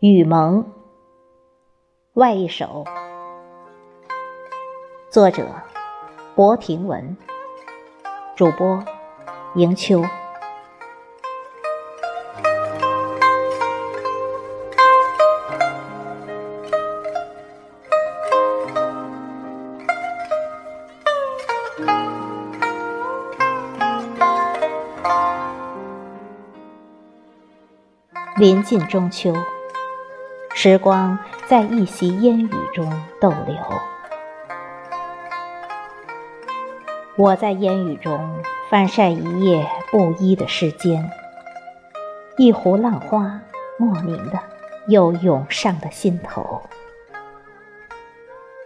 雨蒙，外一首，作者：博庭文，主播：迎秋。临近中秋。时光在一袭烟雨中逗留，我在烟雨中翻晒一夜不依的时间，一壶浪花莫名的又涌上了心头。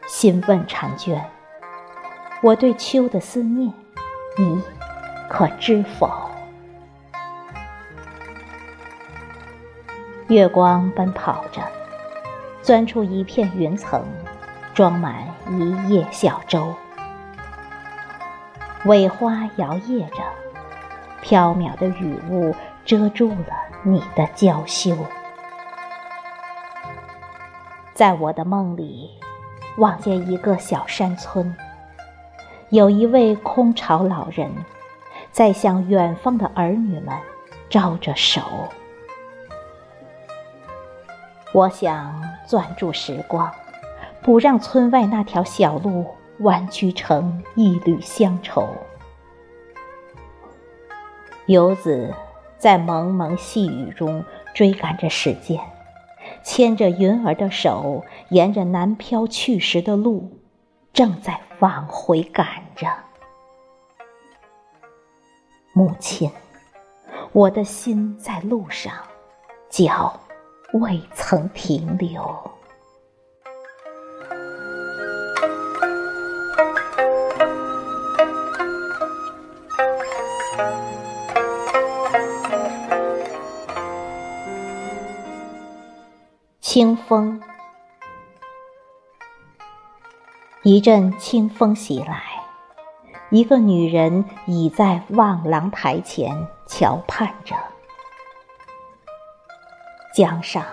心问婵娟，我对秋的思念，你可知否？月光奔跑着。钻出一片云层，装满一叶小舟。苇花摇曳着，缥缈的雨雾遮住了你的娇羞。在我的梦里，望见一个小山村，有一位空巢老人，在向远方的儿女们招着手。我想攥住时光，不让村外那条小路弯曲成一缕乡愁。游子在蒙蒙细雨中追赶着时间，牵着云儿的手，沿着南漂去时的路，正在往回赶着。母亲，我的心在路上，脚。未曾停留。清风，一阵清风袭来，一个女人倚在望郎台前桥盼着。江上，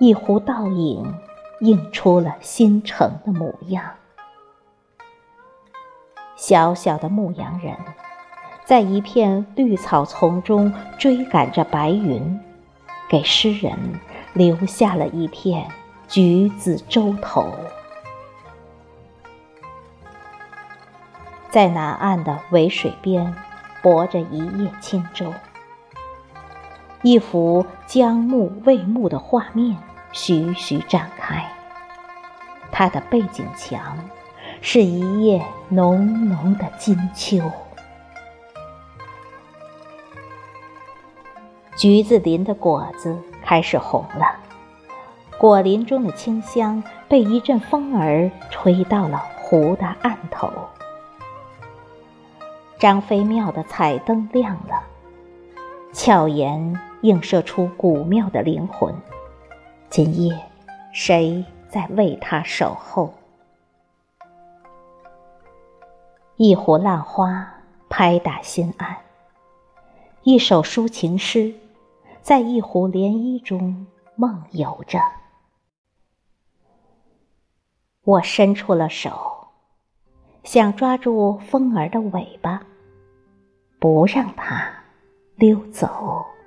一湖倒影映出了新城的模样。小小的牧羊人，在一片绿草丛中追赶着白云，给诗人留下了一片橘子洲头。在南岸的尾水边，泊着一叶轻舟。一幅将暮未暮的画面徐徐展开，它的背景墙是一叶浓浓的金秋。橘子林的果子开始红了，果林中的清香被一阵风儿吹到了湖的岸头。张飞庙的彩灯亮了，俏颜。映射出古庙的灵魂。今夜，谁在为他守候？一壶浪花拍打心岸，一首抒情诗，在一湖涟漪中梦游着。我伸出了手，想抓住风儿的尾巴，不让它溜走。